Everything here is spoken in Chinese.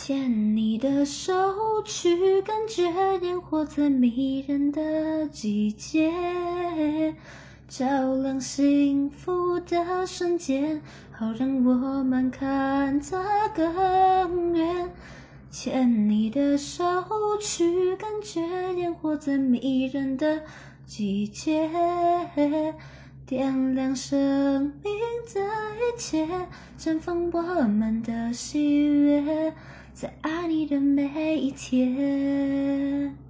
牵你的手，去感觉烟火最迷人的季节，照亮幸福的瞬间，好让我们看得更远。牵你的手，去感觉烟火最迷人的季节，点亮生命的一切，绽放我们的喜悦。在爱你的每一天。